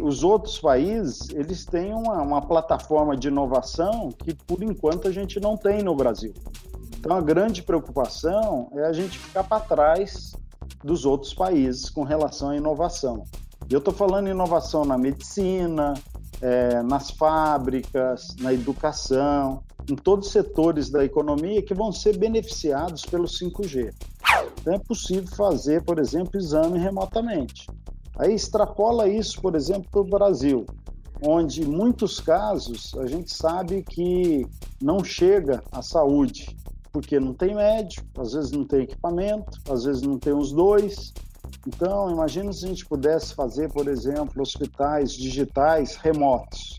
Os outros países, eles têm uma, uma plataforma de inovação que, por enquanto, a gente não tem no Brasil. Então, a grande preocupação é a gente ficar para trás dos outros países com relação à inovação. E eu estou falando inovação na medicina, é, nas fábricas, na educação, em todos os setores da economia que vão ser beneficiados pelo 5G. Então é possível fazer, por exemplo, exame remotamente. Aí extrapola isso, por exemplo, para o Brasil, onde em muitos casos a gente sabe que não chega à saúde, porque não tem médico, às vezes não tem equipamento, às vezes não tem os dois. Então, imagina se a gente pudesse fazer, por exemplo, hospitais digitais remotos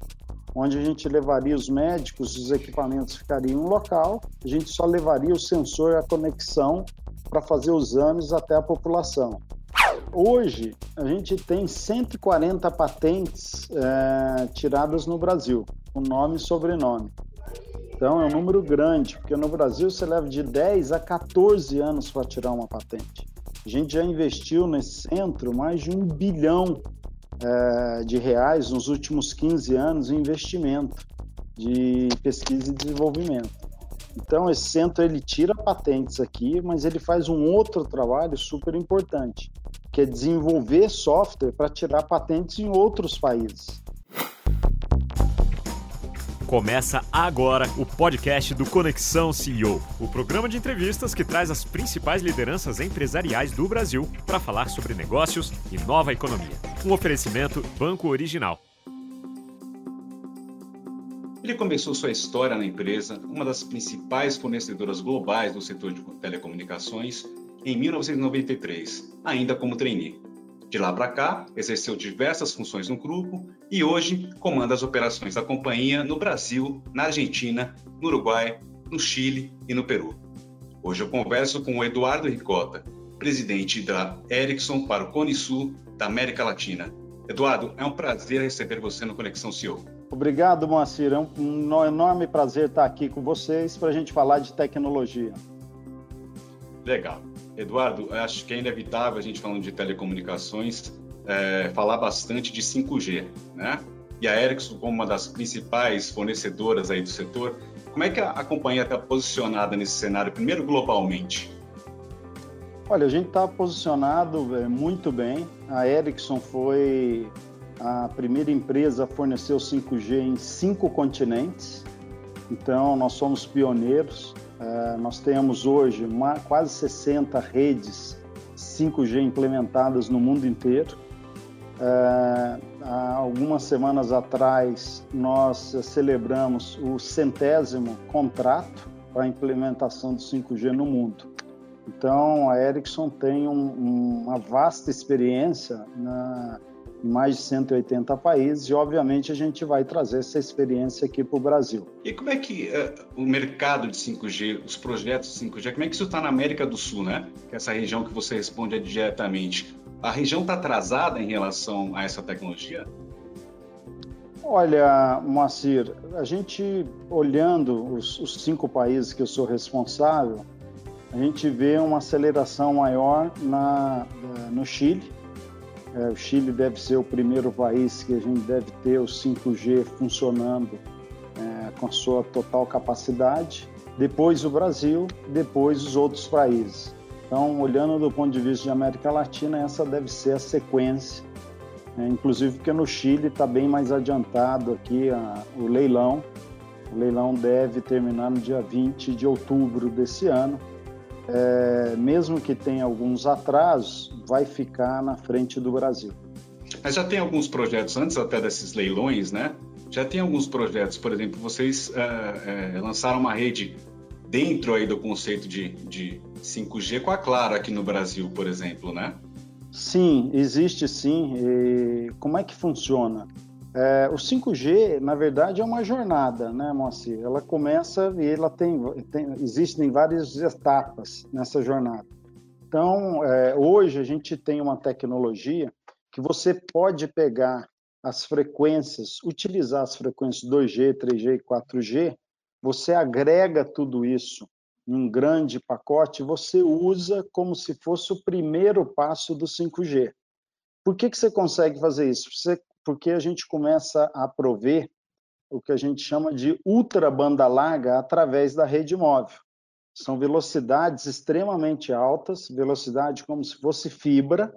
onde a gente levaria os médicos, os equipamentos ficariam no local, a gente só levaria o sensor e a conexão para fazer os exames até a população. Hoje, a gente tem 140 patentes é, tiradas no Brasil, com nome e sobrenome. Então, é um número grande, porque no Brasil você leva de 10 a 14 anos para tirar uma patente. A gente já investiu nesse centro mais de um bilhão é, de reais nos últimos 15 anos em investimento de pesquisa e desenvolvimento. Então, esse centro ele tira patentes aqui, mas ele faz um outro trabalho super importante, que é desenvolver software para tirar patentes em outros países. Começa agora o podcast do Conexão CEO, o programa de entrevistas que traz as principais lideranças empresariais do Brasil para falar sobre negócios e nova economia. Um oferecimento Banco Original. Ele começou sua história na empresa, uma das principais fornecedoras globais do setor de telecomunicações, em 1993, ainda como trainee. De lá para cá, exerceu diversas funções no grupo e hoje comanda as operações da companhia no Brasil, na Argentina, no Uruguai, no Chile e no Peru. Hoje eu converso com o Eduardo Ricota, presidente da Ericsson para o Cone Sul da América Latina. Eduardo, é um prazer receber você no Conexão CEO. Obrigado, Moacir. É um enorme prazer estar aqui com vocês para a gente falar de tecnologia. Legal. Eduardo, acho que é inevitável a gente falando de telecomunicações é, falar bastante de 5G, né? E a Ericsson, como uma das principais fornecedoras aí do setor, como é que a, a companhia está posicionada nesse cenário, primeiro globalmente? Olha, a gente está posicionado é, muito bem. A Ericsson foi a primeira empresa a fornecer o 5G em cinco continentes. Então, nós somos pioneiros. Uh, nós temos hoje uma, quase 60 redes 5G implementadas no mundo inteiro. Uh, há algumas semanas atrás, nós celebramos o centésimo contrato para a implementação do 5G no mundo. Então, a Ericsson tem um, uma vasta experiência na, em mais de 180 países e, obviamente, a gente vai trazer essa experiência aqui para o Brasil. E como é que uh, o mercado de 5G, os projetos de 5G, como é que isso está na América do Sul, né? Que é essa região que você responde diretamente. A região está atrasada em relação a essa tecnologia? Olha, Moacir, a gente olhando os, os cinco países que eu sou responsável, a gente vê uma aceleração maior na, eh, no Chile, é, o Chile deve ser o primeiro país que a gente deve ter o 5G funcionando é, com a sua total capacidade. Depois o Brasil, depois os outros países. Então, olhando do ponto de vista de América Latina, essa deve ser a sequência. É, inclusive porque no Chile está bem mais adiantado aqui a, o leilão. O leilão deve terminar no dia 20 de outubro desse ano é, mesmo que tenha alguns atrasos, vai ficar na frente do Brasil. Mas já tem alguns projetos, antes até desses leilões, né? Já tem alguns projetos, por exemplo, vocês é, é, lançaram uma rede dentro aí do conceito de, de 5G com a Claro aqui no Brasil, por exemplo, né? Sim, existe sim. E como é que funciona? É, o 5G, na verdade, é uma jornada, né, Moacir? Ela começa e ela tem, tem existem várias etapas nessa jornada. Então, é, hoje a gente tem uma tecnologia que você pode pegar as frequências, utilizar as frequências 2G, 3G e 4G, você agrega tudo isso em um grande pacote, você usa como se fosse o primeiro passo do 5G. Por que, que você consegue fazer isso? Você porque a gente começa a prover o que a gente chama de ultra banda larga através da rede móvel. São velocidades extremamente altas, velocidade como se fosse fibra,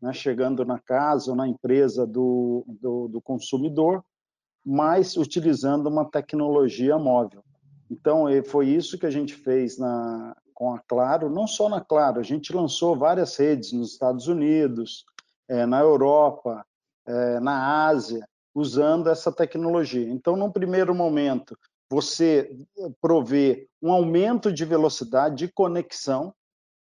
né, chegando na casa ou na empresa do, do, do consumidor, mas utilizando uma tecnologia móvel. Então, foi isso que a gente fez na, com a Claro, não só na Claro, a gente lançou várias redes nos Estados Unidos, é, na Europa, é, na Ásia, usando essa tecnologia. Então, num primeiro momento, você provê um aumento de velocidade de conexão.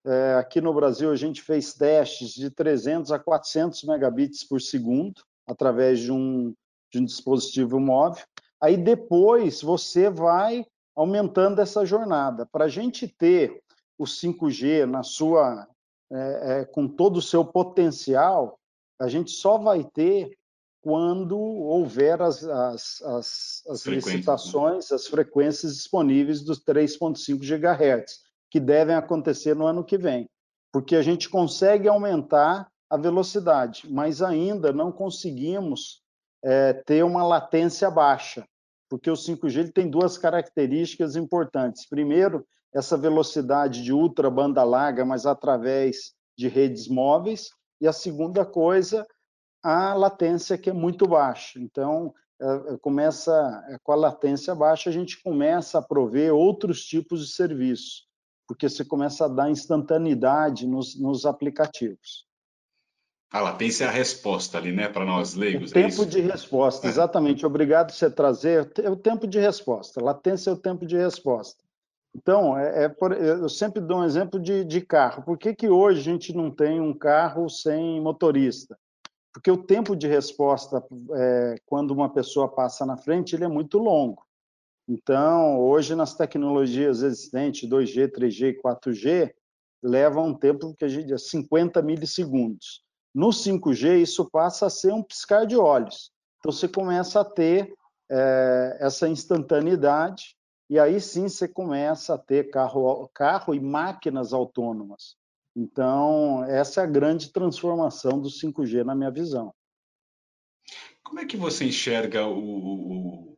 É, aqui no Brasil, a gente fez testes de 300 a 400 megabits por segundo, através de um, de um dispositivo móvel. Aí depois você vai aumentando essa jornada. Para a gente ter o 5G na sua, é, é, com todo o seu potencial, a gente só vai ter quando houver as, as, as, as né? licitações, as frequências disponíveis dos 3,5 GHz, que devem acontecer no ano que vem, porque a gente consegue aumentar a velocidade, mas ainda não conseguimos é, ter uma latência baixa, porque o 5G ele tem duas características importantes. Primeiro, essa velocidade de ultra banda larga, mas através de redes móveis, e a segunda coisa a latência que é muito baixa. Então, é, é, começa é, com a latência baixa, a gente começa a prover outros tipos de serviços, porque você começa a dar instantaneidade nos, nos aplicativos. A latência é a resposta ali, né, para nós leigos. O tempo é de resposta, exatamente. Obrigado por você trazer. É o tempo de resposta. Latência é o tempo de resposta. Então, é, é por, eu sempre dou um exemplo de, de carro. Por que, que hoje a gente não tem um carro sem motorista? porque o tempo de resposta é, quando uma pessoa passa na frente ele é muito longo. Então, hoje nas tecnologias existentes, 2G, 3G e 4G, leva um tempo que a gente diz 50 milissegundos. No 5G, isso passa a ser um piscar de olhos. Então, você começa a ter é, essa instantaneidade e aí sim você começa a ter carro, carro e máquinas autônomas. Então, essa é a grande transformação do 5G na minha visão. Como é que você enxerga o,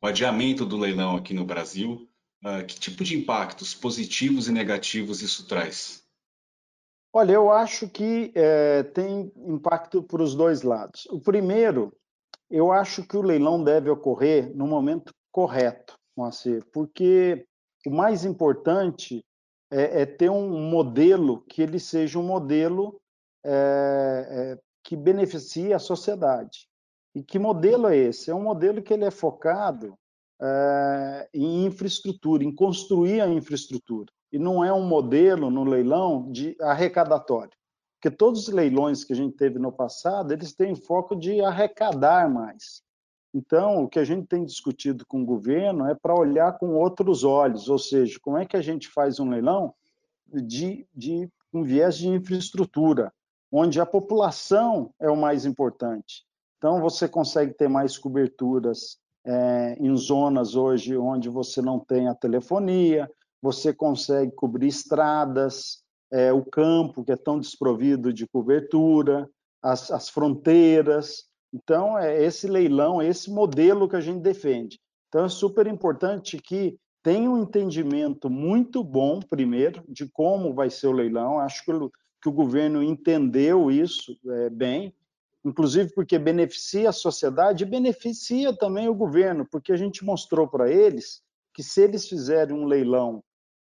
o, adiamento do leilão aqui no Brasil? Uh, que tipo de impactos positivos e negativos isso traz? Olha, eu acho que é, tem impacto para os dois lados. O primeiro, eu acho que o leilão deve ocorrer no momento correto, Moacir, porque o mais importante é, é ter um modelo que ele seja um modelo é, é, que beneficie a sociedade. E que modelo é esse? É um modelo que ele é focado é, em infraestrutura, em construir a infraestrutura. E não é um modelo no leilão de arrecadatório. Porque todos os leilões que a gente teve no passado, eles têm foco de arrecadar mais. Então, o que a gente tem discutido com o governo é para olhar com outros olhos, ou seja, como é que a gente faz um leilão de, de um viés de infraestrutura, onde a população é o mais importante. Então, você consegue ter mais coberturas é, em zonas hoje onde você não tem a telefonia, você consegue cobrir estradas, é, o campo, que é tão desprovido de cobertura, as, as fronteiras. Então, é esse leilão, é esse modelo que a gente defende. Então, é super importante que tenha um entendimento muito bom, primeiro, de como vai ser o leilão. Acho que o, que o governo entendeu isso é, bem, inclusive porque beneficia a sociedade e beneficia também o governo, porque a gente mostrou para eles que se eles fizerem um leilão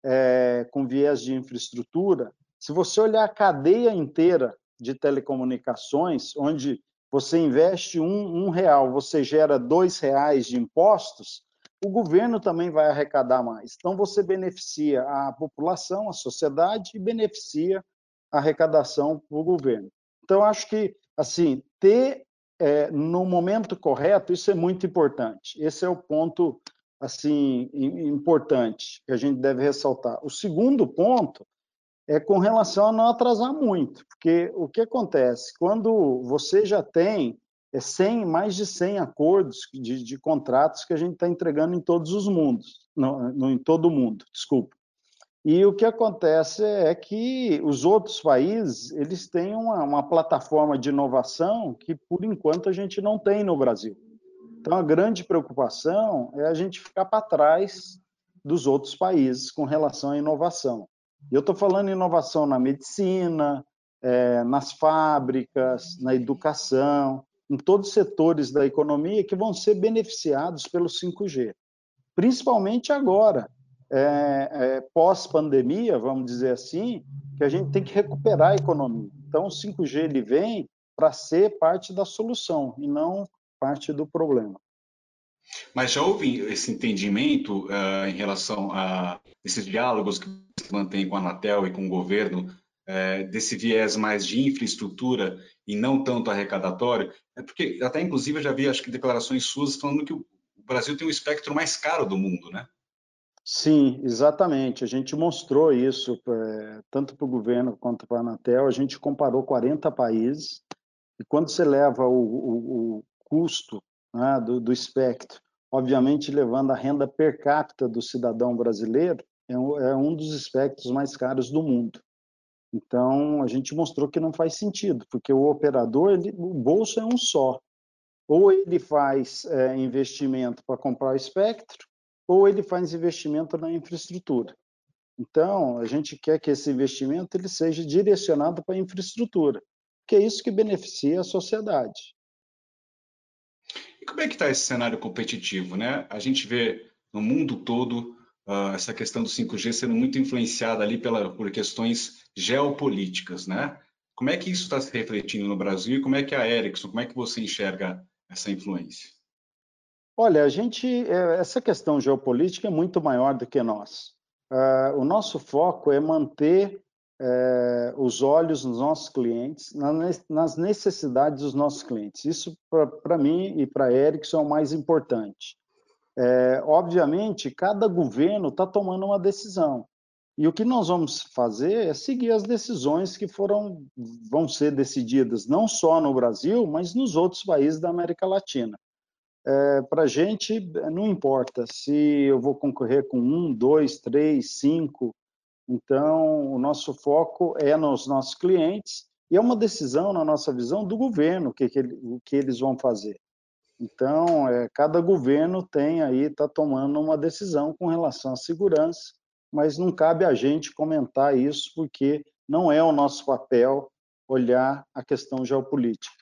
é, com viés de infraestrutura, se você olhar a cadeia inteira de telecomunicações, onde você investe um, um real, você gera dois reais de impostos, o governo também vai arrecadar mais. Então, você beneficia a população, a sociedade e beneficia a arrecadação para o governo. Então, acho que, assim, ter é, no momento correto, isso é muito importante. Esse é o ponto, assim, importante que a gente deve ressaltar. O segundo ponto é com relação a não atrasar muito, porque o que acontece? Quando você já tem 100, é mais de 100 acordos de, de contratos que a gente está entregando em todos os mundos, no, no, em todo o mundo, desculpa. E o que acontece é que os outros países eles têm uma, uma plataforma de inovação que, por enquanto, a gente não tem no Brasil. Então, a grande preocupação é a gente ficar para trás dos outros países com relação à inovação. Eu estou falando inovação na medicina, é, nas fábricas, na educação, em todos os setores da economia que vão ser beneficiados pelo 5G. Principalmente agora, é, é, pós-pandemia, vamos dizer assim, que a gente tem que recuperar a economia. Então, o 5G ele vem para ser parte da solução e não parte do problema. Mas já houve esse entendimento uh, em relação a esses diálogos que se mantém com a Anatel e com o governo, uh, desse viés mais de infraestrutura e não tanto arrecadatório? É porque até inclusive eu já vi, acho que declarações suas falando que o Brasil tem o espectro mais caro do mundo, né? Sim, exatamente. A gente mostrou isso é, tanto para o governo quanto para a Anatel. A gente comparou 40 países e quando você leva o, o, o custo né, do, do espectro, obviamente levando a renda per capita do cidadão brasileiro, é um, é um dos espectros mais caros do mundo. Então, a gente mostrou que não faz sentido, porque o operador, ele, o bolso é um só. Ou ele faz é, investimento para comprar o espectro, ou ele faz investimento na infraestrutura. Então, a gente quer que esse investimento ele seja direcionado para a infraestrutura, que é isso que beneficia a sociedade. E como é que está esse cenário competitivo? Né? A gente vê no mundo todo uh, essa questão do 5G sendo muito influenciada ali pela, por questões geopolíticas. Né? Como é que isso está se refletindo no Brasil e como é que a Ericsson, como é que você enxerga essa influência? Olha, a gente, é, essa questão geopolítica é muito maior do que nós. Uh, o nosso foco é manter é, os olhos nos nossos clientes, nas necessidades dos nossos clientes. Isso, para mim e para a Ericsson, é o mais importante. É, obviamente, cada governo está tomando uma decisão. E o que nós vamos fazer é seguir as decisões que foram, vão ser decididas não só no Brasil, mas nos outros países da América Latina. É, para a gente, não importa se eu vou concorrer com um, dois, três, cinco, então, o nosso foco é nos nossos clientes e é uma decisão, na nossa visão, do governo, o que, que, que eles vão fazer. Então, é, cada governo tem aí, está tomando uma decisão com relação à segurança, mas não cabe a gente comentar isso, porque não é o nosso papel olhar a questão geopolítica.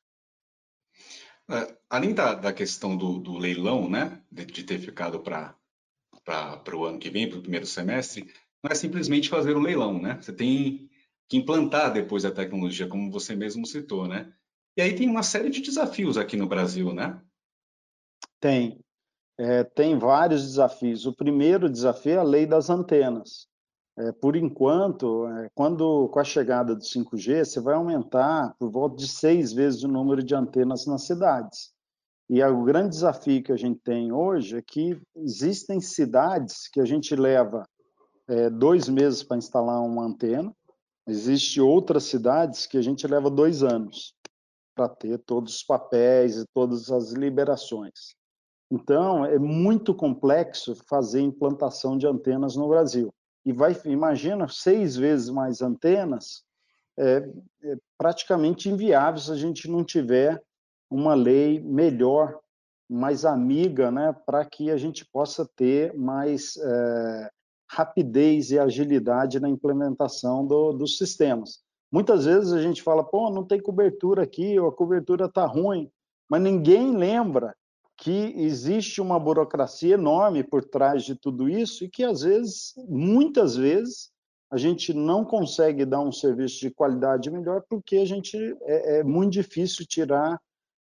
É, além da, da questão do, do, leilão, né, de, de ter ficado para o ano que vem, para o primeiro semestre, não é simplesmente fazer um leilão, né? Você tem que implantar depois a tecnologia, como você mesmo citou, né? E aí tem uma série de desafios aqui no Brasil, né? Tem. É, tem vários desafios. O primeiro desafio é a lei das antenas. É, por enquanto, é, quando com a chegada do 5G, você vai aumentar por volta de seis vezes o número de antenas nas cidades. E o grande desafio que a gente tem hoje é que existem cidades que a gente leva é, dois meses para instalar uma antena. Existem outras cidades que a gente leva dois anos para ter todos os papéis e todas as liberações. Então, é muito complexo fazer implantação de antenas no Brasil. E vai, imagina, seis vezes mais antenas, é, é praticamente inviável se a gente não tiver uma lei melhor, mais amiga, né, para que a gente possa ter mais é, rapidez e agilidade na implementação do, dos sistemas. Muitas vezes a gente fala, pô, não tem cobertura aqui, ou a cobertura está ruim, mas ninguém lembra que existe uma burocracia enorme por trás de tudo isso e que, às vezes, muitas vezes, a gente não consegue dar um serviço de qualidade melhor porque a gente é, é muito difícil tirar,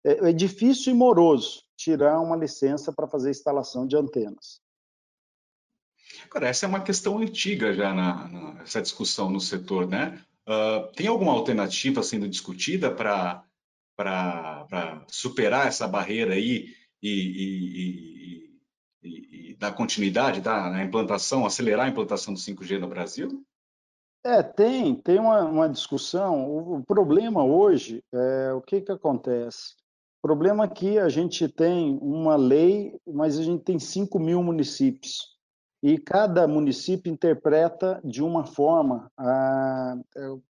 é, é difícil e moroso tirar uma licença para fazer instalação de antenas. Agora, essa é uma questão antiga já na, na essa discussão no setor, né? Uh, tem alguma alternativa sendo discutida para superar essa barreira aí e, e, e, e dar continuidade tá, na implantação, acelerar a implantação do 5G no Brasil? É, tem, tem uma, uma discussão. O, o, problema hoje é o que, que acontece? O problema é que a gente tem uma lei, mas a gente tem 5 mil municípios. E cada município interpreta de uma forma ah,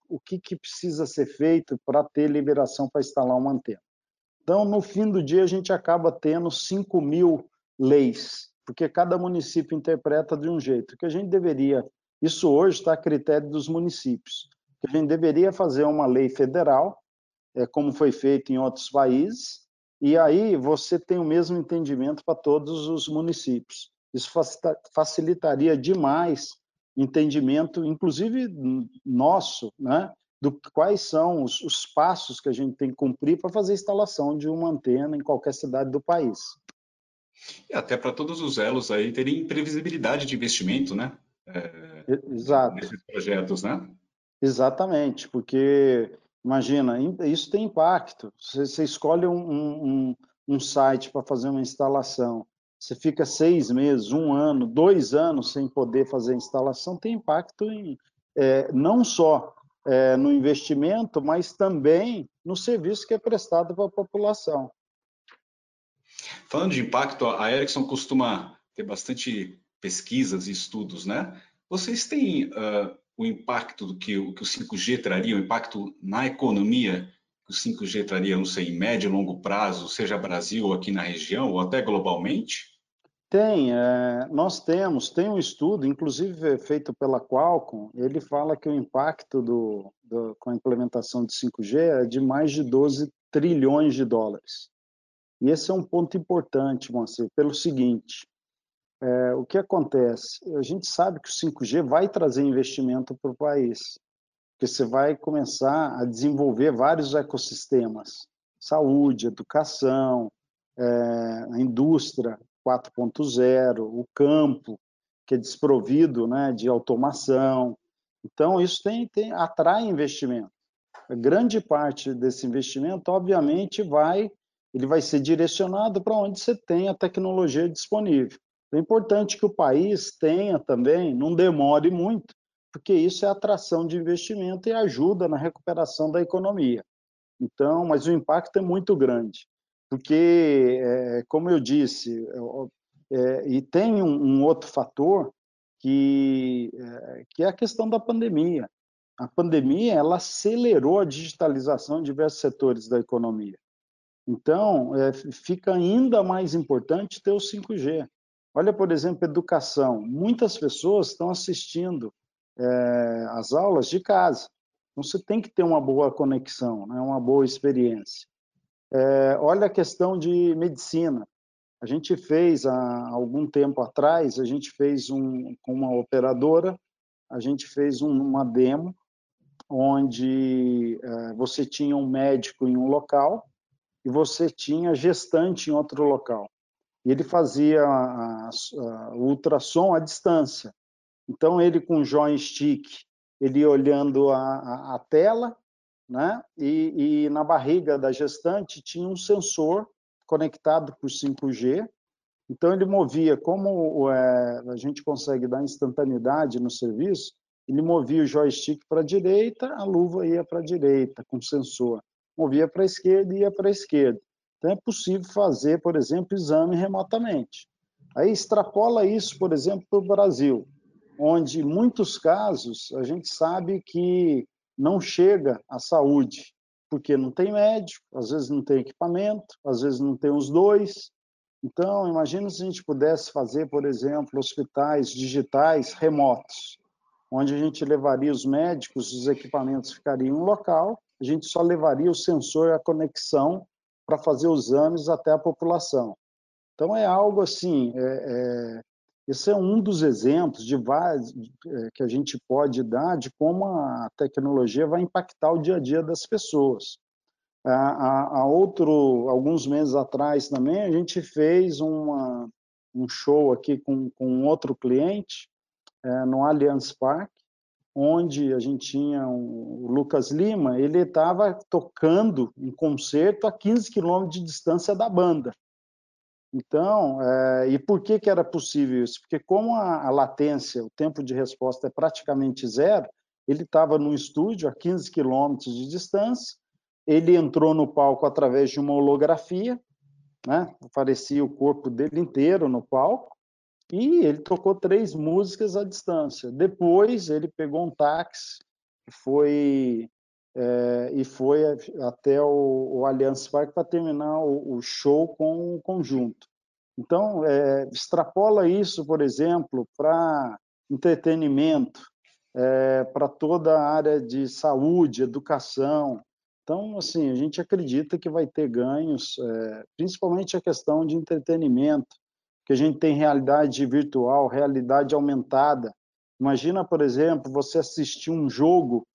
o que, que precisa ser feito para ter liberação para instalar uma antena. Então, no fim do dia, a gente acaba tendo 5 mil leis, porque cada município interpreta de um jeito. Que a gente deveria, isso hoje está a critério dos municípios, que a gente deveria fazer uma lei federal, é, como foi feito em outros países, e aí você tem o mesmo entendimento para todos os municípios. Isso facilitaria demais entendimento, inclusive nosso, né, do quais são os, os passos que a gente tem que cumprir para fazer a instalação de uma antena em qualquer cidade do país. E até para todos os elos aí terem previsibilidade de investimento, né? É, Exato. Nesses projetos, né? Exatamente, porque imagina, isso tem impacto. Você, você escolhe um, um, um site para fazer uma instalação você fica seis meses, um ano, dois anos sem poder fazer a instalação, tem impacto em, é, não só é, no investimento, mas também no serviço que é prestado para a população. Falando de impacto, a Ericsson costuma ter bastante pesquisas e estudos, né? Vocês têm uh, o impacto do que, o que o 5G traria, o impacto na economia o 5G traria, não sei, em médio e longo prazo, seja Brasil aqui na região, ou até globalmente? Tem, é, nós temos, tem um estudo, inclusive feito pela Qualcomm, ele fala que o impacto do, do, com a implementação de 5G é de mais de 12 trilhões de dólares. E esse é um ponto importante, Moacir, pelo seguinte, é, o que acontece? A gente sabe que o 5G vai trazer investimento para o país, porque você vai começar a desenvolver vários ecossistemas, saúde, educação, é, a indústria 4.0, o campo, que é desprovido né, de automação. Então, isso tem, tem, atrai investimento. A grande parte desse investimento, obviamente, vai ele vai ser direcionado para onde você tem a tecnologia disponível. É importante que o país tenha também, não demore muito, porque isso é atração de investimento e ajuda na recuperação da economia. Então, mas o impacto é muito grande, porque, é, como eu disse, é, e tem um, um, outro fator que é, que é a questão da pandemia. A pandemia ela acelerou a digitalização de diversos setores da economia. Então, é, fica ainda mais importante ter o 5G. Olha, por exemplo, educação. Muitas pessoas estão assistindo é, as aulas de casa. Então, você tem que ter uma boa conexão, né? uma boa experiência. É, olha a questão de medicina. A gente fez, há algum tempo atrás, a gente fez um, com uma operadora, a gente fez um, uma demo onde é, você tinha um médico em um local e você tinha gestante em outro local. E ele fazia a, a, o ultrassom à distância. Então, ele com joystick, ele olhando a, a tela, né? E, e, na barriga da gestante tinha um sensor conectado por 5G. Então, ele movia, como é, a gente consegue dar instantaneidade no serviço, ele movia o joystick para a direita, a luva ia para a direita, com sensor. Movia para a esquerda, ia para a esquerda. Então, é possível fazer, por exemplo, exame remotamente. Aí extrapola isso, por exemplo, para o Brasil onde, muitos casos, a gente sabe que não chega à saúde, porque não tem médico, às vezes não tem equipamento, às vezes não tem os dois. Então, imagina se a gente pudesse fazer, por exemplo, hospitais digitais remotos, onde a gente levaria os médicos, os equipamentos ficariam em um local, a gente só levaria o sensor a conexão para fazer os exames até a população. Então, é algo assim, é, é, esse é um dos exemplos de é, que a gente pode dar de como a tecnologia vai impactar o dia a dia das pessoas. Há, outro, alguns meses atrás também, a gente fez uma, um show aqui com, com outro cliente é, no Allianz Parque, onde a gente tinha um, o Lucas Lima, ele estava tocando um concerto a 15 quilômetros de distância da banda. Então, é, e por que, que era possível isso? Porque como a, a latência, o tempo de resposta é praticamente zero, ele estava no estúdio a 15 quilômetros de distância, ele entrou no palco através de uma holografia, né? aparecia o corpo dele inteiro no palco, E ele tocou três músicas à distância. Depois ele pegou um táxi foi é, e foi até o, o Allianz Parque para terminar o, o, show com o conjunto. Então, é, extrapola isso, por exemplo, para entretenimento, é, para toda a área de saúde, educação. Então, assim, a gente acredita que vai ter ganhos, é, principalmente a questão de entretenimento, que a gente tem realidade virtual, realidade aumentada. Imagina, por exemplo, você assistir um jogo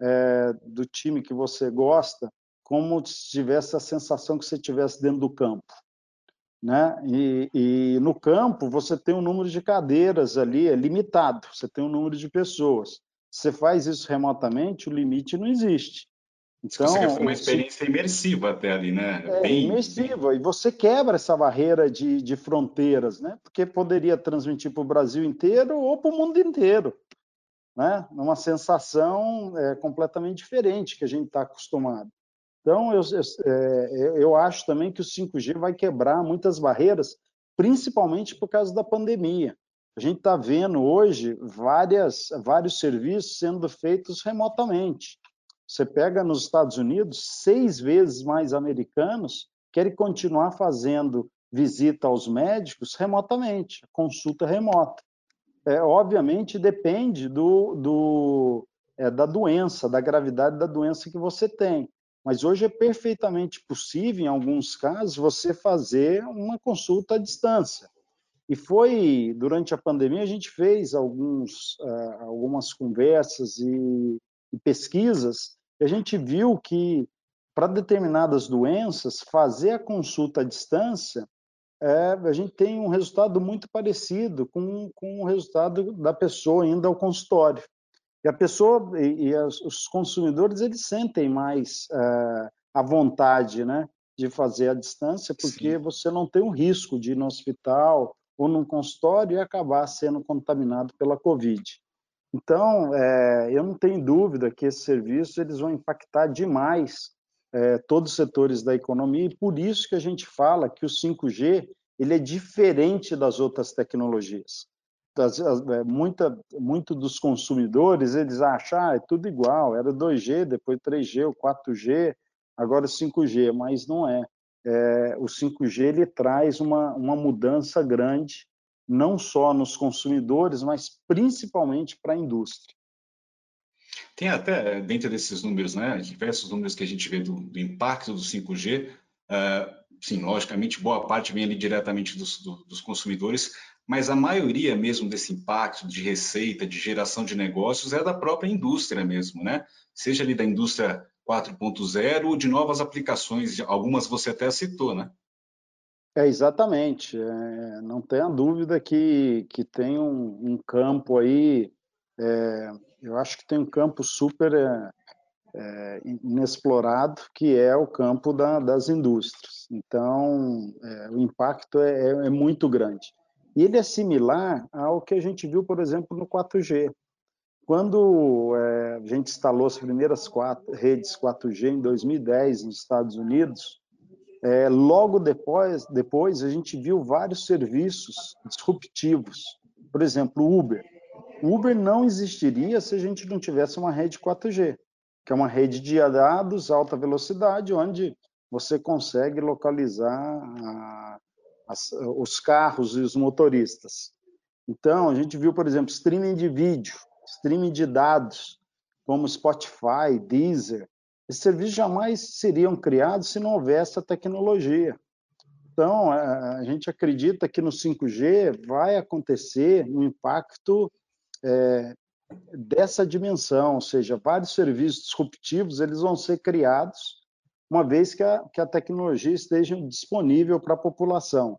é, do time que você gosta, como se tivesse a sensação que você estivesse dentro do campo. Né? E, e, no campo você tem um número de cadeiras ali, é limitado, você tem um número de pessoas. Você faz isso remotamente, o limite não existe. Então, você quer uma experiência imersiva até ali, né? É, bem, imersiva, e você quebra essa barreira de, de fronteiras, né? Porque poderia transmitir para o Brasil inteiro ou para o mundo inteiro né? Uma sensação é, completamente diferente que a gente está acostumado. Então, eu, eu, é, eu acho também que o 5G vai quebrar muitas barreiras, principalmente por causa da pandemia. A gente está vendo hoje várias, vários serviços sendo feitos remotamente. Você pega nos Estados Unidos, seis vezes mais americanos querem continuar fazendo visita aos médicos remotamente, consulta remota é, obviamente depende do, do é, da doença, da gravidade da doença que você tem. Mas hoje é perfeitamente possível, em alguns casos, você fazer uma consulta à distância. E foi, durante a pandemia, a gente fez alguns, uh, algumas conversas e, e pesquisas, e a gente viu que, para determinadas doenças, fazer a consulta à distância é, a gente tem um resultado muito parecido com, com o resultado da pessoa indo ao consultório. E a pessoa e, e os consumidores eles sentem mais é, a vontade, né, de fazer a distância, porque Sim. você não tem o risco de ir no hospital ou num consultório e acabar sendo contaminado pela Covid. Então, é, eu não tenho dúvida que esses serviços eles vão impactar demais é, todos os setores da economia e por isso que a gente fala que o 5G ele é diferente das outras tecnologias. Das, é, muita, muito dos consumidores eles acham ah, é tudo igual, era 2G, depois 3G, o 4G, agora 5G, mas não é. é o 5G ele traz uma, uma mudança grande, não só nos consumidores, mas principalmente para a indústria. Tem até, dentro desses números, né, diversos números que a gente vê do, do impacto do 5G, uh, ah, sim, logicamente, boa parte vem ali diretamente dos, do, dos consumidores, mas a maioria mesmo desse impacto de receita, de geração de negócios, é da própria indústria mesmo, né? Seja ali da indústria 4.0 ou de novas aplicações, algumas você até citou, né? É, exatamente. É, não tenha dúvida que, que tem um, um campo aí é, eu acho que tem um campo super é, inexplorado, que é o campo da, das indústrias. Então, é, o impacto é, é, é, muito grande. E ele é similar ao que a gente viu, por exemplo, no 4G. Quando a gente instalou as primeiras quatro, redes 4G em 2010 nos Estados Unidos, logo depois, depois a gente viu vários serviços disruptivos. Por exemplo, o Uber. Uber não existiria se a gente não tivesse uma rede 4G, que é uma rede de dados alta velocidade, onde você consegue localizar a, as, os carros e os motoristas. Então, a gente viu, por exemplo, streaming de vídeo, streaming de dados, como Spotify, Deezer. Esses serviços jamais seriam criados se não houvesse a tecnologia. Então, a gente acredita que no 5G vai acontecer um impacto é, dessa dimensão, ou seja, vários serviços disruptivos eles vão ser criados uma vez que a, que a tecnologia esteja disponível para a população.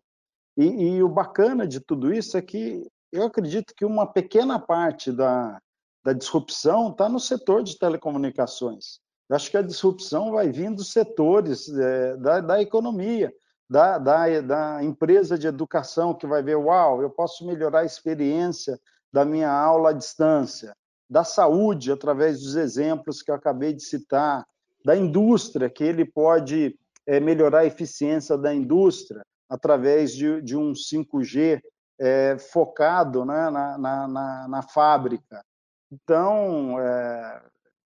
E, e, o bacana de tudo isso é que eu acredito que uma pequena parte da, da disrupção está no setor de telecomunicações. Eu acho que a disrupção vai vir dos setores é, da, da economia, da, da, da empresa de educação que vai ver, uau, eu posso melhorar a experiência da minha aula à distância, da saúde, através dos exemplos que eu acabei de citar, da indústria, que ele pode é, melhorar a eficiência da indústria através de, de um 5G é, focado né, na, na, na, na, fábrica. Então, é,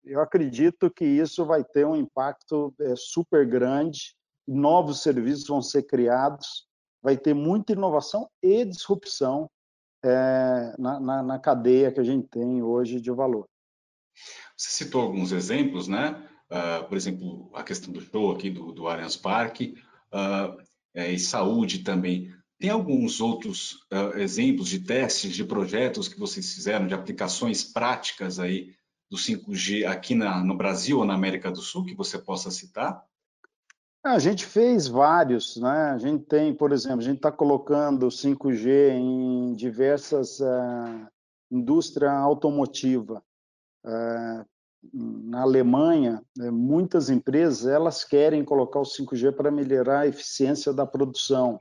eu acredito que isso vai ter um impacto super grande, novos serviços vão ser criados, vai ter muita inovação e disrupção é, na, na, na, cadeia que a gente tem hoje de valor. Você citou alguns exemplos, né? Uh, por exemplo, a questão do show aqui do, do Allianz Parque, uh, é, e saúde também. Tem alguns outros uh, exemplos de testes, de projetos que vocês fizeram, de aplicações práticas aí do 5G aqui na, no Brasil ou na América do Sul que você possa citar? A gente fez vários, né? A gente tem, por exemplo, a gente está colocando 5G em diversas uh, indústria automotiva. Uh, na Alemanha, uh, muitas empresas elas querem colocar o 5G para melhorar a eficiência da produção.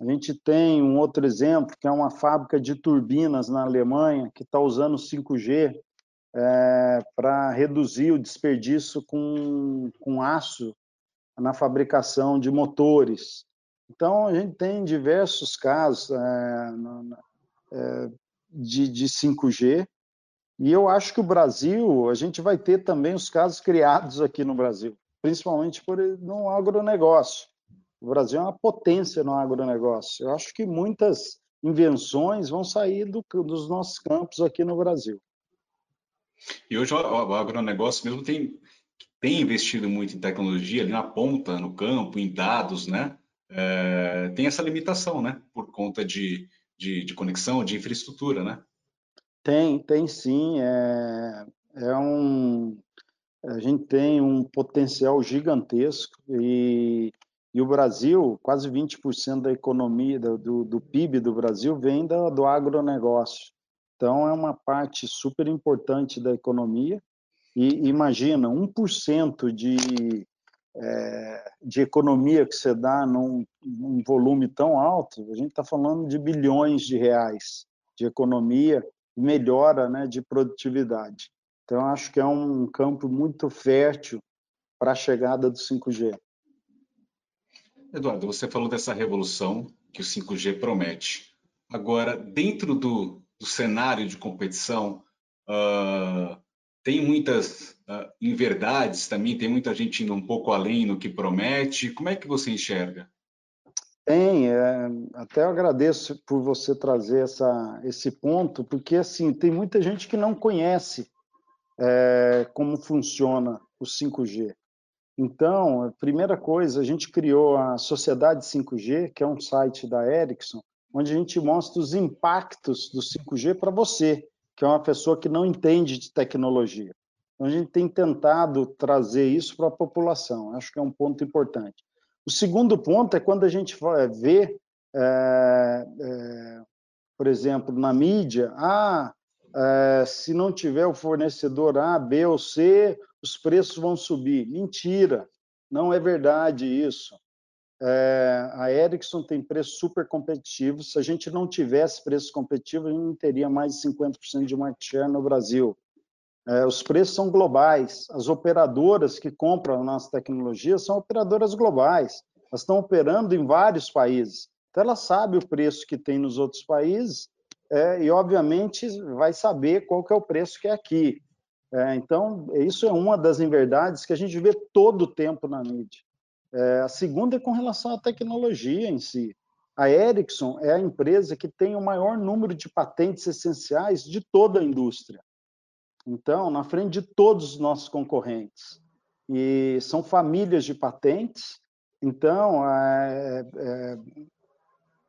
A gente tem um outro exemplo, que é uma fábrica de turbinas na Alemanha, que está usando 5G é, para reduzir o desperdício com, com aço na fabricação de motores. Então, a gente tem diversos casos é, é, de, de 5G, e eu acho que o Brasil, a gente vai ter também os casos criados aqui no Brasil, principalmente por, no agronegócio. O Brasil é uma potência no agronegócio. Eu acho que muitas invenções vão sair do, dos nossos campos aqui no Brasil. E hoje o, o agronegócio mesmo tem, tem investido muito em tecnologia ali na ponta, no campo, em dados, né? É, tem essa limitação, né? Por conta de, de, de, conexão, de infraestrutura, né? Tem, tem sim. É, é um, a gente tem um potencial gigantesco e, e o Brasil, quase 20% da economia, do, do PIB do Brasil vem do, do agronegócio. Então, é uma parte super importante da economia. E imagina, 1% de, é, de economia que você dá num, num volume tão alto, a gente está falando de bilhões de reais de economia melhora né, de produtividade. Então, acho que é um campo muito fértil para a chegada do 5G. Eduardo, você falou dessa revolução que o 5G promete. Agora, dentro do, do cenário de competição, uh, tem muitas uh, inverdades também, tem muita gente indo um pouco além no que promete. Como é que você enxerga? Tem, é, até agradeço por você trazer essa, esse ponto, porque assim tem muita gente que não conhece é, como funciona o 5G. Então, a primeira coisa, a gente criou a Sociedade 5G, que é um site da Ericsson, onde a gente mostra os impactos do 5G para você, que é uma pessoa que não entende de tecnologia. Então, a gente tem tentado trazer isso para a população. Acho que é um ponto importante. O segundo ponto é quando a gente vê, é, é, por exemplo, na mídia, ah, é, se não tiver o fornecedor A, B ou C, os preços vão subir. Mentira, não é verdade isso. É, a Ericsson tem preços super competitivos. Se a gente não tivesse preços competitivos, a gente não teria mais de 50% de market share no Brasil. É, os preços são globais. As operadoras que compram nossa tecnologia são operadoras globais. Elas estão operando em vários países. Então, ela sabe o preço que tem nos outros países é, e, obviamente, vai saber qual que é o preço que é aqui. É, então, isso é uma das inverdades que a gente vê todo o tempo na mídia. É, a segunda é com relação à tecnologia em si. A Ericsson é a empresa que tem o maior número de patentes essenciais de toda a indústria. Então, na frente de todos os nossos concorrentes. E são famílias de patentes. Então, é, é,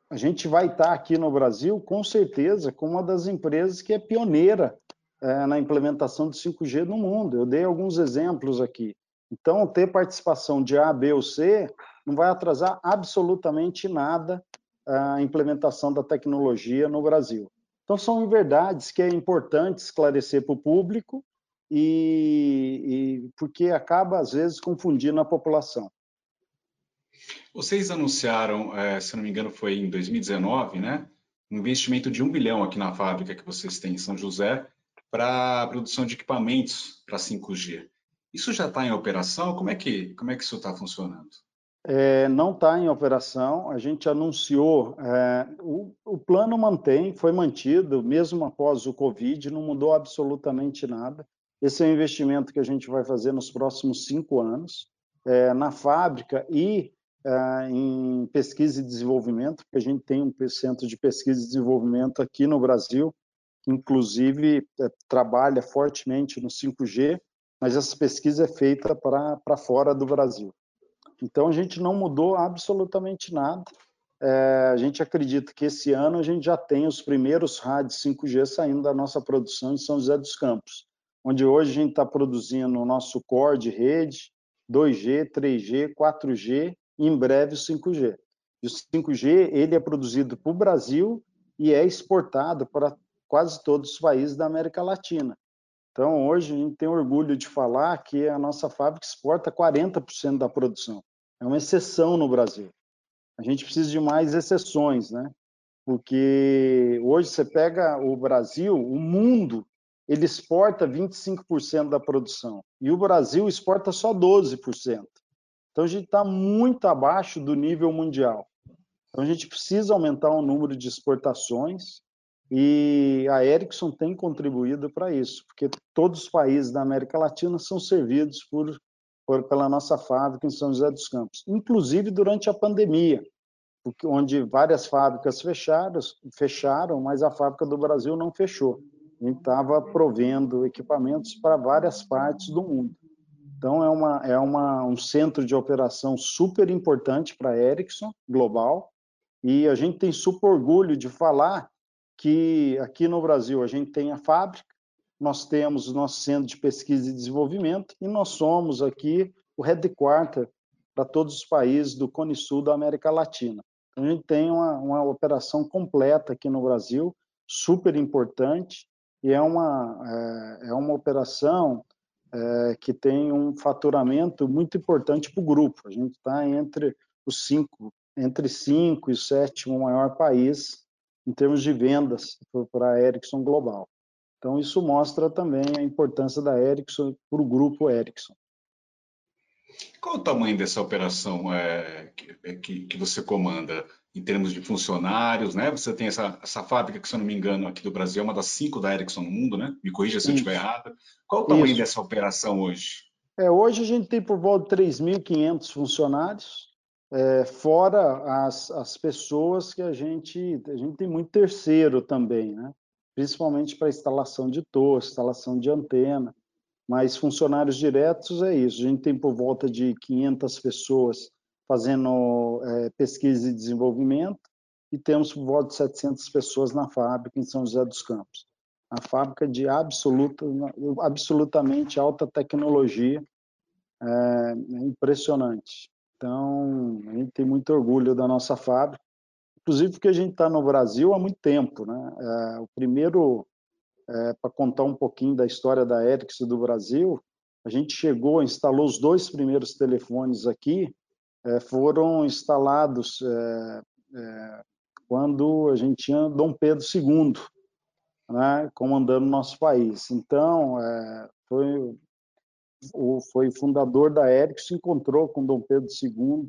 a gente vai estar aqui no Brasil, com certeza, com uma das empresas que é pioneira é, na implementação do 5G no mundo. Eu dei alguns exemplos aqui. Então, ter participação de A, B ou C não vai atrasar absolutamente nada a implementação da tecnologia no Brasil. Então, são verdades que é importante esclarecer para o público e, e porque acaba, às vezes, confundindo a população. Vocês anunciaram, é, se não me engano, foi em 2019, né? Um investimento de um bilhão aqui na fábrica que vocês têm em São José para a produção de equipamentos para 5G. Isso já está em operação? Como é que, como é que isso está funcionando? É, não está em operação. A gente anunciou, é, o, o, plano mantém, foi mantido, mesmo após o Covid, não mudou absolutamente nada. Esse é um investimento que a gente vai fazer nos próximos cinco anos, é, na fábrica e é, em pesquisa e desenvolvimento, porque a gente tem um centro de pesquisa e desenvolvimento aqui no Brasil, que inclusive é, trabalha fortemente no 5G, mas essa pesquisa é feita para fora do Brasil. Então, a gente não mudou absolutamente nada. É, a gente acredita que esse ano a gente já tem os primeiros rádios 5G saindo da nossa produção em São José dos Campos, onde hoje a gente está produzindo o nosso core de rede, 2G, 3G, 4G e em breve o 5G. E o 5G ele é produzido para o Brasil e é exportado para quase todos os países da América Latina. Então, hoje a gente tem orgulho de falar que a nossa fábrica exporta 40% da produção. É uma exceção no Brasil. A gente precisa de mais exceções, né? Porque hoje você pega o Brasil, o mundo, ele exporta 25% da produção e o Brasil exporta só 12%. Então a gente está muito abaixo do nível mundial. Então a gente precisa aumentar o número de exportações e a Ericsson tem contribuído para isso, porque todos os países da América Latina são servidos por, por, pela nossa fábrica em São José dos Campos, inclusive durante a pandemia, onde várias fábricas fecharam, fecharam, mas a fábrica do Brasil não fechou. A gente estava provendo equipamentos para várias partes do mundo. Então, é, uma, é uma, um centro de operação super importante para a Ericsson, global, e a gente tem super orgulho de falar que aqui no Brasil a gente tem a fábrica, nós temos o nosso centro de pesquisa e desenvolvimento e nós somos aqui o headquarter para todos os países do Cone Sul da América Latina. Então, a gente tem uma, uma operação completa aqui no Brasil, super importante, e é uma, é, é uma operação é, que tem um faturamento muito importante para o grupo. A gente está entre os cinco, entre cinco e sétimo maior país em termos de vendas para a Ericsson Global. Então, isso mostra também a importância da Ericsson para o grupo Ericsson. Qual o tamanho dessa operação é, que, é, que, que, você comanda em termos de funcionários? Né? Você tem essa, essa fábrica que, se eu não me engano, aqui do Brasil é uma das cinco da Ericsson no mundo, né? Me corrija se isso. eu estiver errado. Qual o tamanho isso. dessa operação hoje? É, hoje a gente tem por volta de 3.500 funcionários, é, fora as, as pessoas que a gente, a gente tem muito terceiro também, né? principalmente para instalação de torre, instalação de antena, mas funcionários diretos é isso, a gente tem por volta de 500 pessoas fazendo é, pesquisa e desenvolvimento e temos por volta de 700 pessoas na fábrica em São José dos Campos. A fábrica de absoluta, absolutamente alta tecnologia, é, é impressionante. Então, a gente tem muito orgulho da nossa fábrica, inclusive porque a gente está no Brasil há muito tempo. Né? É, o primeiro, é, para contar um pouquinho da história da Ericsson do Brasil, a gente chegou, instalou os dois primeiros telefones aqui, é, foram instalados é, é, quando a gente tinha Dom Pedro II né, comandando o nosso país. Então, é, foi o, foi fundador da Ericsson, se encontrou com Dom Pedro II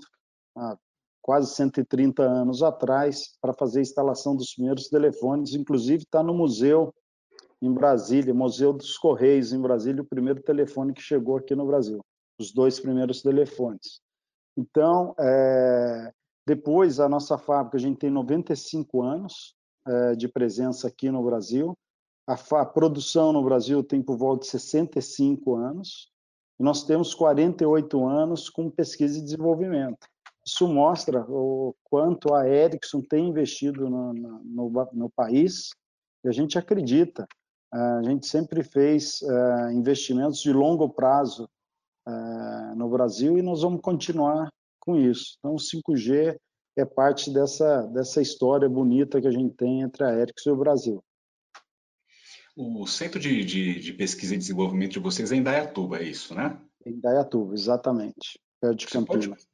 há quase 130 anos atrás para fazer a instalação dos primeiros telefones, inclusive está no museu em Brasília, Museu dos Correios em Brasília, o primeiro telefone que chegou aqui no Brasil, os dois primeiros telefones. Então, é, depois a nossa fábrica, a gente tem 95 anos é, de presença aqui no Brasil, a, a produção no Brasil tem por volta de 65 anos, nós temos 48 anos com pesquisa e desenvolvimento. Isso mostra o quanto a Ericsson tem investido no, no, no país e a gente acredita. A gente sempre fez uh, investimentos de longo prazo uh, no Brasil e nós vamos continuar com isso. Então, o 5G é parte dessa, dessa história bonita que a gente tem entre a Ericsson e o Brasil. O centro de, de, de, pesquisa e desenvolvimento de vocês é em Dayatuba, é isso, né? Em Dayatuba, exatamente, perto de Campinas. Você pode,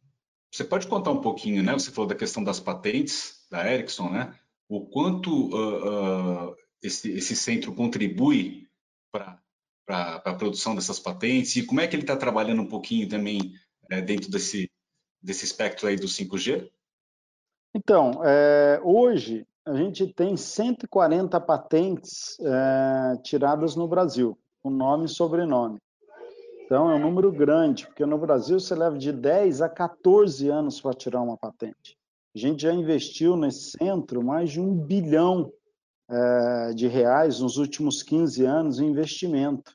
você pode contar um pouquinho, né? Você falou da questão das patentes da Ericsson, né? O quanto uh, uh, esse, esse centro contribui para a produção dessas patentes e como é que ele está trabalhando um pouquinho também é, dentro desse, desse espectro aí do 5G? Então, é, hoje a gente tem 140 patentes é, tiradas no Brasil, com nome e sobrenome. Então, é um número grande, porque no Brasil você leva de 10 a 14 anos para tirar uma patente. A gente já investiu nesse centro mais de um bilhão é, de reais nos últimos 15 anos em investimento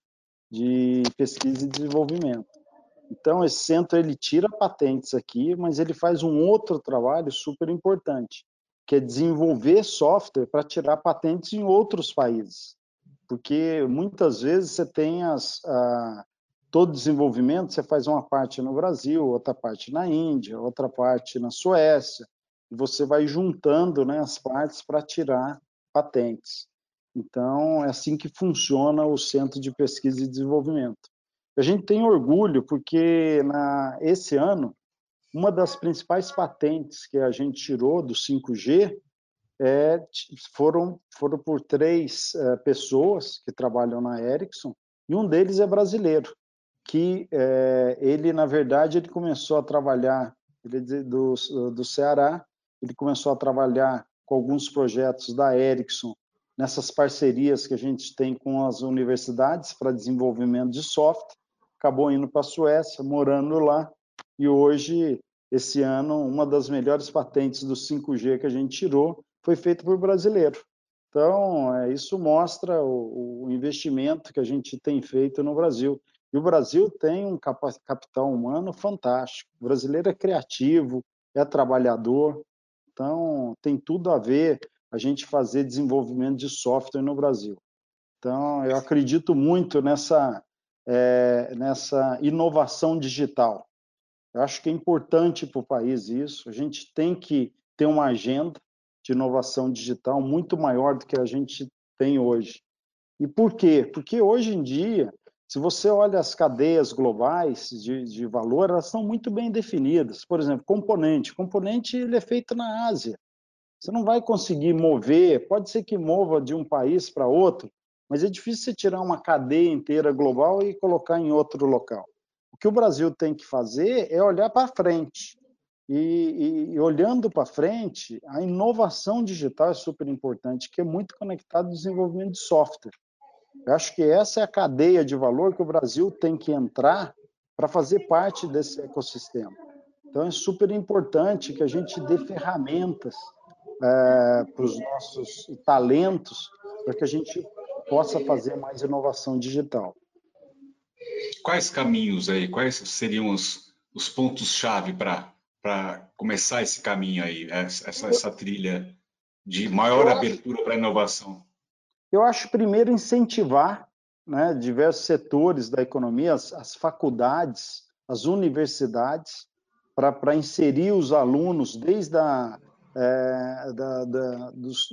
de pesquisa e desenvolvimento. Então, esse centro ele tira patentes aqui, mas ele faz um outro trabalho super importante, que é desenvolver software para tirar patentes em outros países. Porque muitas vezes você tem as, a, todo desenvolvimento, você faz uma parte no Brasil, outra parte na Índia, outra parte na Suécia, e você vai juntando né, as partes para tirar patentes. Então, é assim que funciona o Centro de Pesquisa e Desenvolvimento. A gente tem orgulho porque na, esse ano, uma das principais patentes que a gente tirou do 5G é, foram, foram por três é, pessoas que trabalham na Ericsson, e um deles é brasileiro, que é, ele, na verdade, ele começou a trabalhar, ele é do, do Ceará, ele começou a trabalhar com alguns projetos da Ericsson nessas parcerias que a gente tem com as universidades para desenvolvimento de software, acabou indo para a Suécia, morando lá, e hoje, esse ano, uma das melhores patentes do 5G que a gente tirou foi feita por brasileiro. Então, é, isso mostra o, o investimento que a gente tem feito no Brasil. E o Brasil tem um capital humano fantástico. O brasileiro é criativo, é trabalhador, então tem tudo a ver a gente fazer desenvolvimento de software no Brasil. Então, eu acredito muito nessa, é, nessa inovação digital. Eu acho que é importante para o país isso. A gente tem que ter uma agenda de inovação digital muito maior do que a gente tem hoje. E por quê? Porque hoje em dia, se você olha as cadeias globais de, de valor, elas são muito bem definidas. Por exemplo, componente. Componente ele é feito na Ásia. Você não vai conseguir mover, pode ser que mova de um país para outro, mas é difícil você tirar uma cadeia inteira global e colocar em outro local. Que o Brasil tem que fazer é olhar para frente. E, e, e olhando para frente, a inovação digital é super importante, que é muito conectado ao desenvolvimento de software. Eu acho que essa é a cadeia de valor que o Brasil tem que entrar para fazer parte desse ecossistema. Então, é super importante que a gente dê ferramentas é, para os nossos talentos, para que a gente possa fazer mais inovação digital. Quais caminhos aí, quais seriam os, os pontos-chave para começar esse caminho aí, essa, essa trilha de maior abertura para a inovação? Eu acho, primeiro, incentivar né, diversos setores da economia, as, as faculdades, as universidades, para inserir os alunos desde a é, da, da, dos,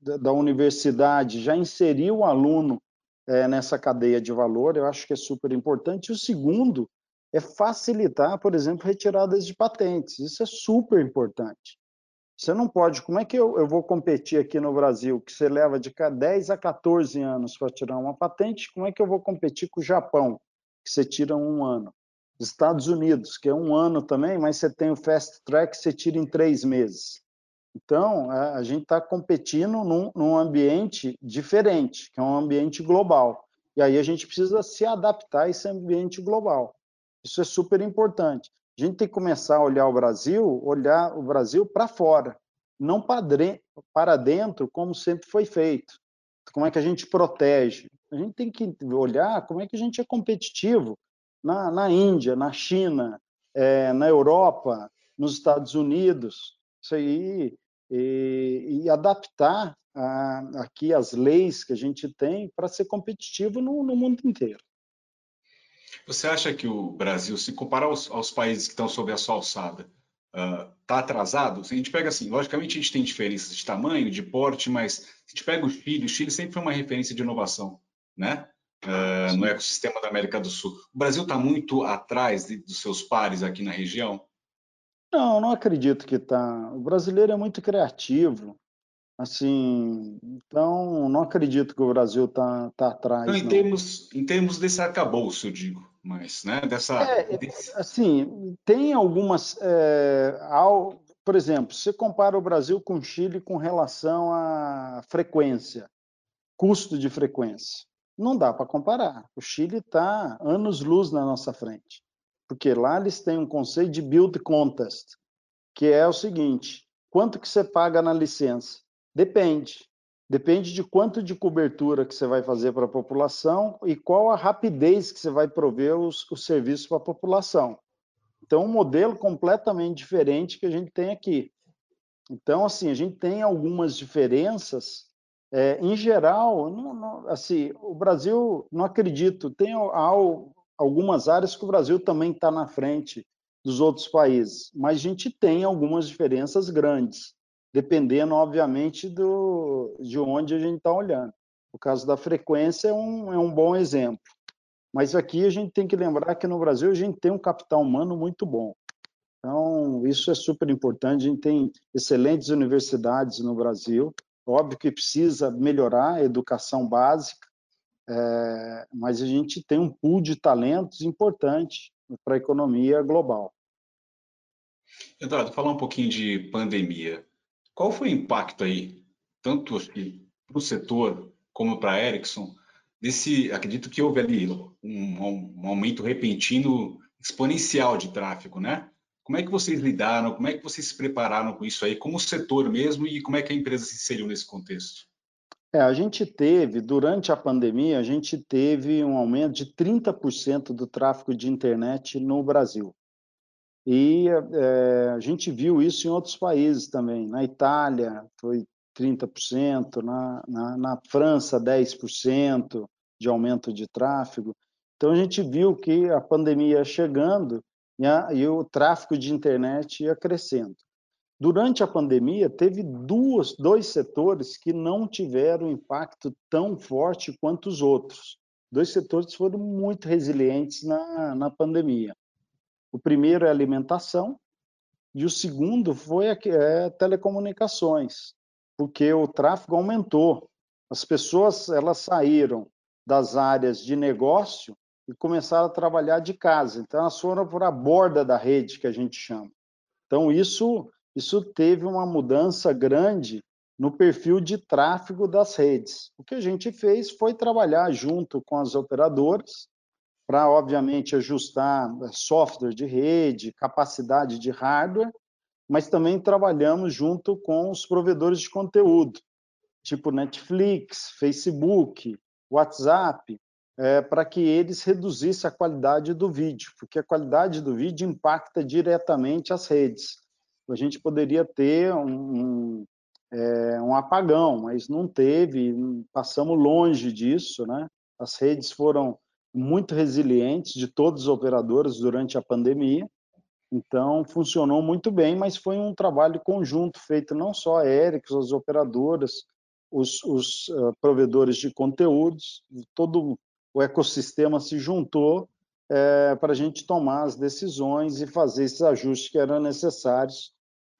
da, da, universidade já inserir o aluno é, nessa cadeia de valor, eu acho que é super importante. O segundo é facilitar, por exemplo, retiradas de patentes. Isso é super importante. Você não pode, como é que eu, eu vou competir aqui no Brasil, que você leva de 10 a 14 anos para tirar uma patente, como é que eu vou competir com o Japão, que você tira um ano? Estados Unidos, que é um ano também, mas você tem o fast track, você tira em três meses. Então, a gente está competindo num, num, ambiente diferente, que é um ambiente global. E aí a gente precisa se adaptar a esse ambiente global. Isso é super importante. A gente tem que começar a olhar o Brasil, olhar o Brasil para fora, não para dentro, como sempre foi feito. Como é que a gente protege? A gente tem que olhar como é que a gente é competitivo na, na Índia, na China, é, na Europa, nos Estados Unidos, isso aí, e, e adaptar a, aqui as leis que a gente tem para ser competitivo no, no, mundo inteiro. Você acha que o Brasil, se comparar aos, aos países que estão sob a sua alçada, está uh, atrasado? Se a gente pega assim, logicamente a gente tem diferenças de tamanho, de porte, mas se a gente pega o Chile, o Chile sempre foi uma referência de inovação, né? uh, no ecossistema da América do Sul. O Brasil está muito atrás de, dos seus pares aqui na região? Não, não acredito que está. O brasileiro é muito criativo. Assim, então não acredito que o Brasil está tá atrás. Não, em, não. Termos, em termos desse arcabouço, eu digo, mas, né, dessa... É, assim, tem algumas... É, ao, por exemplo, você compara o Brasil com o Chile com relação à frequência, custo de frequência. Não dá para comparar. O Chile está anos-luz na nossa frente, porque lá eles têm um conceito de build contest, que é o seguinte, quanto que você paga na licença? Depende. Depende de quanto de cobertura que você vai fazer para a população e qual a rapidez que você vai prover os, os serviços para a população. Então, um modelo completamente diferente que a gente tem aqui. Então, assim, a gente tem algumas diferenças. É, em geral, não, não, assim, o Brasil, não acredito, tem algumas áreas que o Brasil também está na frente dos outros países, mas a gente tem algumas diferenças grandes dependendo, obviamente, do, de onde a gente está olhando. O caso da frequência é um, é um bom exemplo. Mas aqui a gente tem que lembrar que no Brasil a gente tem um capital humano muito bom. Então, isso é super importante. A gente tem excelentes universidades no Brasil. Óbvio que precisa melhorar a educação básica, é, mas a gente tem um pool de talentos importante para a economia global. Eduardo, falar um pouquinho de pandemia. Qual foi o impacto aí, tanto para o setor como para a Ericsson, desse, acredito que houve ali um, um, aumento repentino exponencial de tráfego, né? Como é que vocês lidaram, como é que vocês se prepararam com isso aí, como setor mesmo, e como é que a empresa se inseriu nesse contexto? É, a gente teve, durante a pandemia, a gente teve um aumento de 30% do tráfego de internet no Brasil. E é, a gente viu isso em outros países também. Na Itália foi 30%, na, na, na França 10% de aumento de tráfego. Então a gente viu que a pandemia ia chegando e, a, e o tráfego de internet ia crescendo. Durante a pandemia, teve duas, dois setores que não tiveram impacto tão forte quanto os outros. Dois setores foram muito resilientes na, na pandemia. O primeiro é alimentação e o segundo foi a, é, telecomunicações, porque o tráfego aumentou. As pessoas elas saíram das áreas de negócio e começaram a trabalhar de casa. Então elas foram por a borda da rede que a gente chama. Então isso isso teve uma mudança grande no perfil de tráfego das redes. O que a gente fez foi trabalhar junto com as operadoras para, obviamente, ajustar eh, software de rede, capacidade de hardware, mas também trabalhamos junto com os provedores de conteúdo, tipo Netflix, Facebook, WhatsApp, é, para que eles reduzissem a qualidade do vídeo, porque a qualidade do vídeo impacta diretamente as redes. A gente poderia ter um, um, é, um apagão, mas não teve, passamos longe disso, né? As redes foram muito resilientes de todos os operadores durante a pandemia. Então, funcionou muito bem, mas foi um trabalho conjunto feito não só a Ericsson, as operadoras, os, os uh, provedores de conteúdos, todo o ecossistema se juntou é, para a gente tomar as decisões e fazer esses ajustes que eram necessários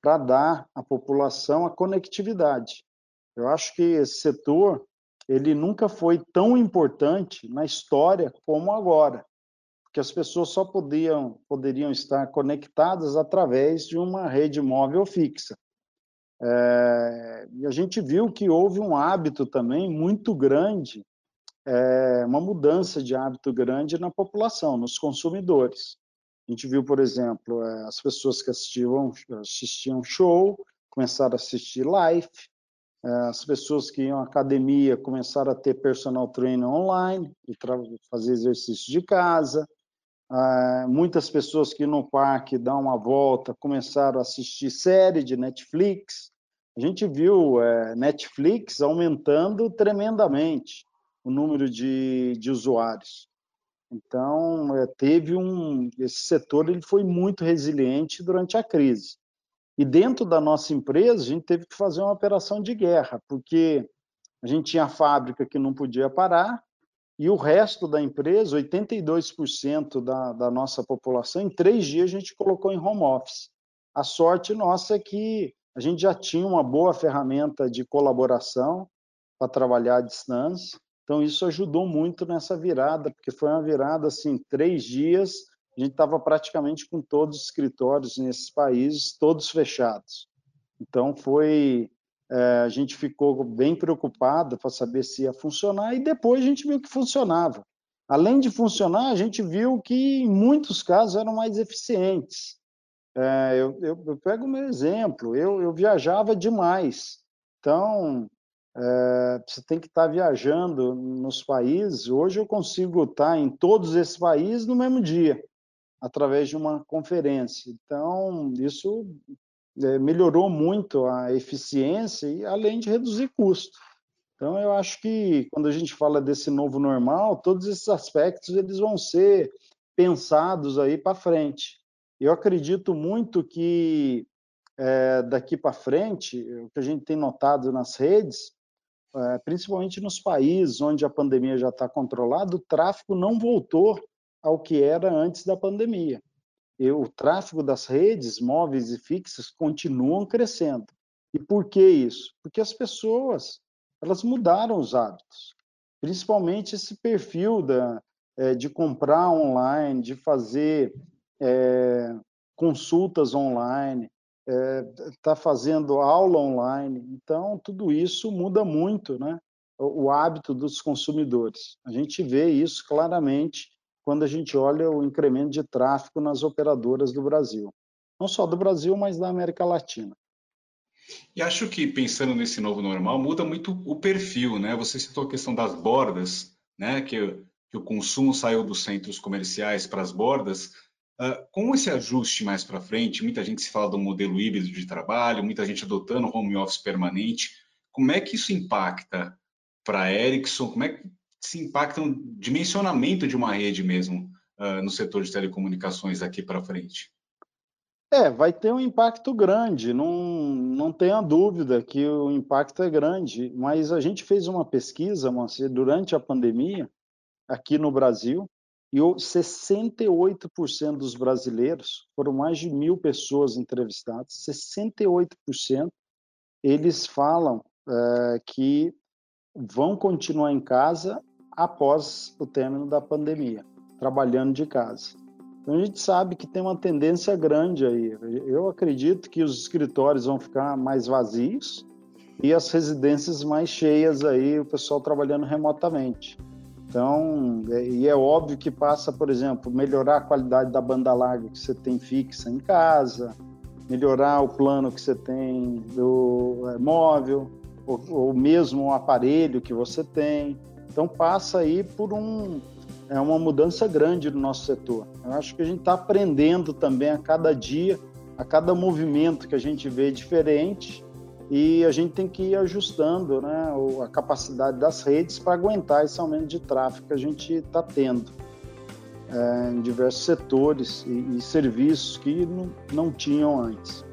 para dar à população a conectividade. Eu acho que esse setor ele nunca foi tão importante na história como agora, porque as pessoas só podiam, poderiam estar conectadas através de uma rede móvel fixa. É, e a gente viu que houve um hábito também muito grande, é, uma mudança de hábito grande na população, nos consumidores. A gente viu, por exemplo, é, as pessoas que assistiam, assistiam show, começaram a assistir live, é, as pessoas que iam à academia começaram a ter personal trainer online, e fazer exercício de casa. É, muitas pessoas que no parque dar uma volta começaram a assistir série de Netflix. A gente viu Netflix aumentando tremendamente o número de, de usuários. Então, teve um. Esse setor ele foi muito resiliente durante a crise. E dentro da nossa empresa, a gente teve que fazer uma operação de guerra, porque a gente tinha a fábrica que não podia parar, e o resto da empresa, 82% da, da nossa população, em três dias a gente colocou em home office. A sorte nossa é que a gente já tinha uma boa ferramenta de colaboração para trabalhar à distância. Então, isso ajudou muito nessa virada, porque foi uma virada, assim, três dias, a gente estava praticamente com todos os escritórios nesses países, todos fechados. Então, foi. É, a gente ficou bem preocupado para saber se ia funcionar, e depois a gente viu que funcionava. Além de funcionar, a gente viu que, em muitos casos, eram mais eficientes. É, eu, eu, eu, pego o meu exemplo, eu, eu viajava demais. Então, é, você tem que estar viajando nos países. Hoje eu consigo estar em todos esses países no mesmo dia, através de uma conferência. Então, isso é, melhorou muito a eficiência e além de reduzir custo. Então, eu acho que quando a gente fala desse novo normal, todos esses aspectos eles vão ser pensados aí para frente. Eu acredito muito que é, daqui para frente, o que a gente tem notado nas redes, principalmente nos países onde a pandemia já está controlada, o tráfego não voltou ao que era antes da pandemia. E o tráfego das redes móveis e fixas continuam crescendo. E por que isso? Porque as pessoas elas mudaram os hábitos, principalmente esse perfil da, é, de comprar online, de fazer é, consultas online, está é, fazendo aula online. Então, tudo isso muda muito né, o, o hábito dos consumidores. A gente vê isso claramente quando a gente olha o incremento de tráfego nas operadoras do Brasil. Não só do Brasil, mas da América Latina. E acho que pensando nesse novo normal muda muito o perfil, né? Você citou a questão das bordas, né? Que, que o consumo saiu dos centros comerciais para as bordas. Uh, com esse ajuste mais para frente, muita gente se fala do modelo híbrido de trabalho, muita gente adotando home office permanente. Como é que isso impacta para a Ericsson? Como é que se impacta no dimensionamento de uma rede mesmo uh, no setor de telecomunicações daqui para frente? É, vai ter um impacto grande, não, não tenha dúvida que o impacto é grande, mas a gente fez uma pesquisa, Moacir, durante a pandemia, aqui no Brasil, e 68% dos brasileiros, foram mais de mil pessoas entrevistadas, 68% eles falam é, que vão continuar em casa após o término da pandemia, trabalhando de casa. Então a gente sabe que tem uma tendência grande aí. Eu acredito que os escritórios vão ficar mais vazios e as residências mais cheias aí, o pessoal trabalhando remotamente. Então, é, e é óbvio que passa, por exemplo, melhorar a qualidade da banda larga que você tem fixa em casa, melhorar o plano que você tem do é, móvel, ou, ou mesmo o aparelho que você tem. Então, passa aí por um, é uma mudança grande no nosso setor. Eu acho que a gente está aprendendo também a cada dia, a cada movimento que a gente vê diferente, e a gente tem que ir ajustando né, a capacidade das redes para aguentar esse aumento de tráfego que a gente está tendo é, em diversos setores e, e serviços que não, não, tinham antes.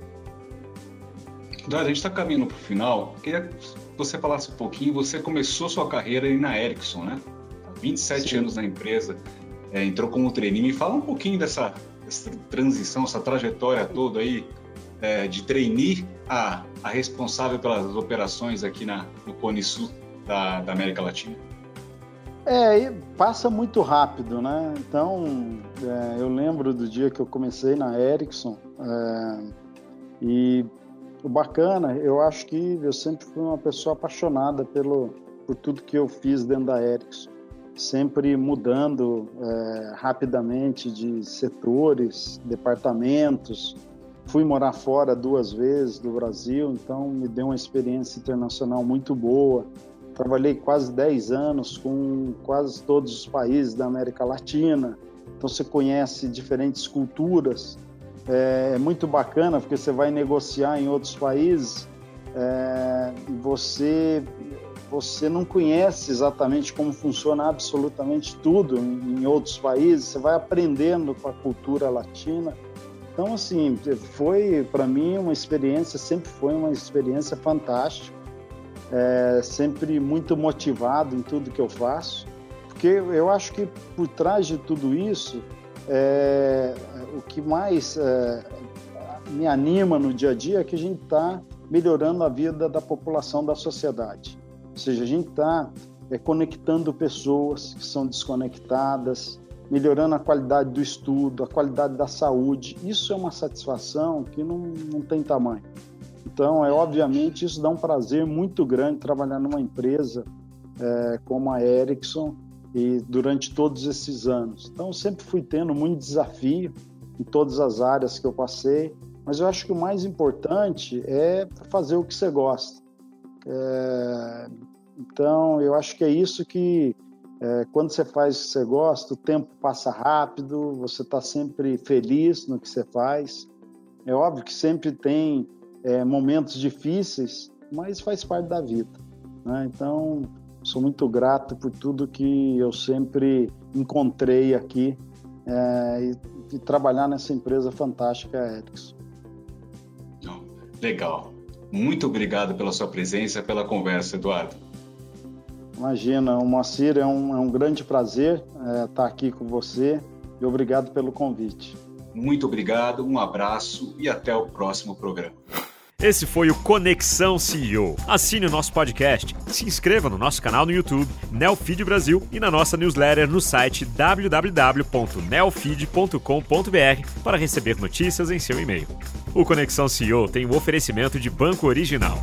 Dória, a gente está caminhando para o final. Queria que você falasse um pouquinho. Você começou sua carreira aí na Ericsson, né? 27 Sim. anos na empresa, é, entrou como trainee. Me fala um pouquinho dessa, dessa transição, essa trajetória toda aí é, de trainee a, a responsável pelas operações aqui na, no Cone Sul da, da América Latina? É, passa muito rápido, né? Então, é, eu lembro do dia que eu comecei na Ericsson é, e o bacana, eu acho que eu sempre fui uma pessoa apaixonada pelo, por tudo que eu fiz dentro da Ericsson, sempre mudando é, rapidamente de setores, departamentos, Fui morar fora duas vezes do Brasil, então me deu uma experiência internacional muito boa. Trabalhei quase 10 anos com quase todos os países da América Latina, então você conhece diferentes culturas. É, é muito bacana porque você vai negociar em outros países é, e você você não conhece exatamente como funciona absolutamente tudo em, em outros países. Você vai aprendendo com a cultura latina então, assim, foi para mim uma experiência, sempre foi uma experiência fantástica, é, sempre muito motivado em tudo que eu faço, porque eu acho que por trás de tudo isso, é, o que mais é, me anima no dia a dia é que a gente está melhorando a vida da população da sociedade. Ou seja, a gente está é, conectando pessoas que são desconectadas, melhorando a qualidade do estudo, a qualidade da saúde. Isso é uma satisfação que não, não tem tamanho. Então, é obviamente, isso dá um prazer muito grande trabalhar numa empresa é, como a Ericsson e durante todos esses anos. Então, sempre fui tendo muito desafio em todas as áreas que eu passei, mas eu acho que o mais importante é fazer o que você gosta. É, então, eu acho que é isso que, é, quando você faz o que você gosta, o tempo passa rápido, você está sempre feliz no que você faz. É óbvio que sempre tem é, momentos difíceis, mas faz parte da vida. Né? Então, sou muito grato por tudo que eu sempre encontrei aqui é, e, e, trabalhar nessa empresa fantástica, Ericsson. Legal. Muito obrigado pela sua presença, pela conversa, Eduardo. Imagina, o Moacir, é um, é um grande prazer é, estar aqui com você e obrigado pelo convite. Muito obrigado, um abraço e até o próximo programa. Esse foi o Conexão CEO. Assine o nosso podcast, se inscreva no nosso canal no YouTube, Neofeed Brasil, e na nossa newsletter no site www.neofeed.com.br para receber notícias em seu e-mail. O Conexão CEO tem o um oferecimento de Banco Original.